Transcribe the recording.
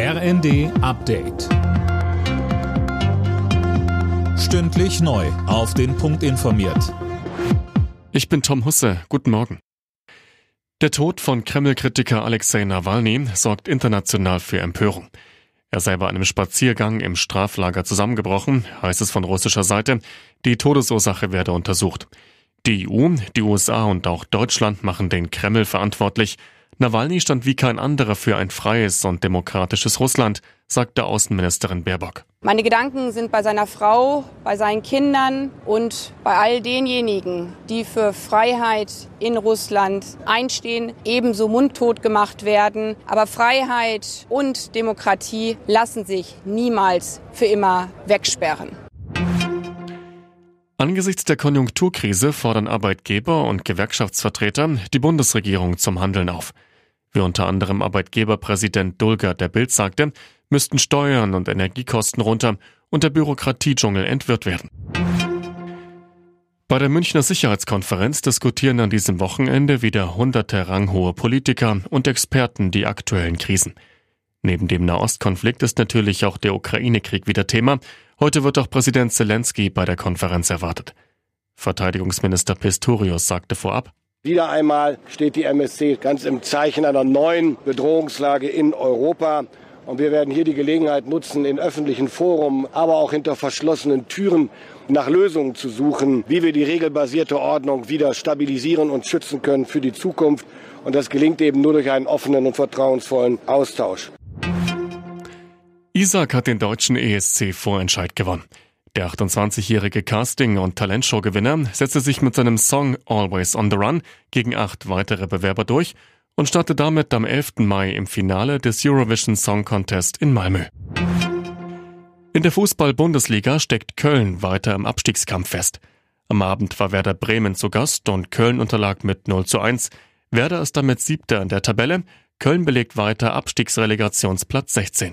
RND Update. Stündlich neu. Auf den Punkt informiert. Ich bin Tom Husse. Guten Morgen. Der Tod von Kreml-Kritiker Alexei Nawalny sorgt international für Empörung. Er sei bei einem Spaziergang im Straflager zusammengebrochen, heißt es von russischer Seite. Die Todesursache werde untersucht. Die EU, die USA und auch Deutschland machen den Kreml verantwortlich. Nawalny stand wie kein anderer für ein freies und demokratisches Russland, sagte Außenministerin Baerbock. Meine Gedanken sind bei seiner Frau, bei seinen Kindern und bei all denjenigen, die für Freiheit in Russland einstehen, ebenso mundtot gemacht werden. Aber Freiheit und Demokratie lassen sich niemals für immer wegsperren. Angesichts der Konjunkturkrise fordern Arbeitgeber und Gewerkschaftsvertreter die Bundesregierung zum Handeln auf. Wie unter anderem Arbeitgeberpräsident Dulger der Bild sagte, müssten Steuern und Energiekosten runter und der Bürokratiedschungel entwirrt werden. Bei der Münchner Sicherheitskonferenz diskutieren an diesem Wochenende wieder hunderte ranghohe Politiker und Experten die aktuellen Krisen. Neben dem Nahostkonflikt ist natürlich auch der Ukraine-Krieg wieder Thema. Heute wird auch Präsident Zelensky bei der Konferenz erwartet. Verteidigungsminister Pistorius sagte vorab, wieder einmal steht die MSC ganz im Zeichen einer neuen Bedrohungslage in Europa. Und wir werden hier die Gelegenheit nutzen, in öffentlichen Forum, aber auch hinter verschlossenen Türen nach Lösungen zu suchen, wie wir die regelbasierte Ordnung wieder stabilisieren und schützen können für die Zukunft. Und das gelingt eben nur durch einen offenen und vertrauensvollen Austausch. Isaac hat den deutschen ESC-Vorentscheid gewonnen. Der 28-jährige Casting- und Talentshow-Gewinner setzte sich mit seinem Song Always on the Run gegen acht weitere Bewerber durch und startet damit am 11. Mai im Finale des Eurovision Song Contest in Malmö. In der Fußball-Bundesliga steckt Köln weiter im Abstiegskampf fest. Am Abend war Werder Bremen zu Gast und Köln unterlag mit 0 zu 1. Werder ist damit siebter in der Tabelle. Köln belegt weiter Abstiegsrelegationsplatz 16.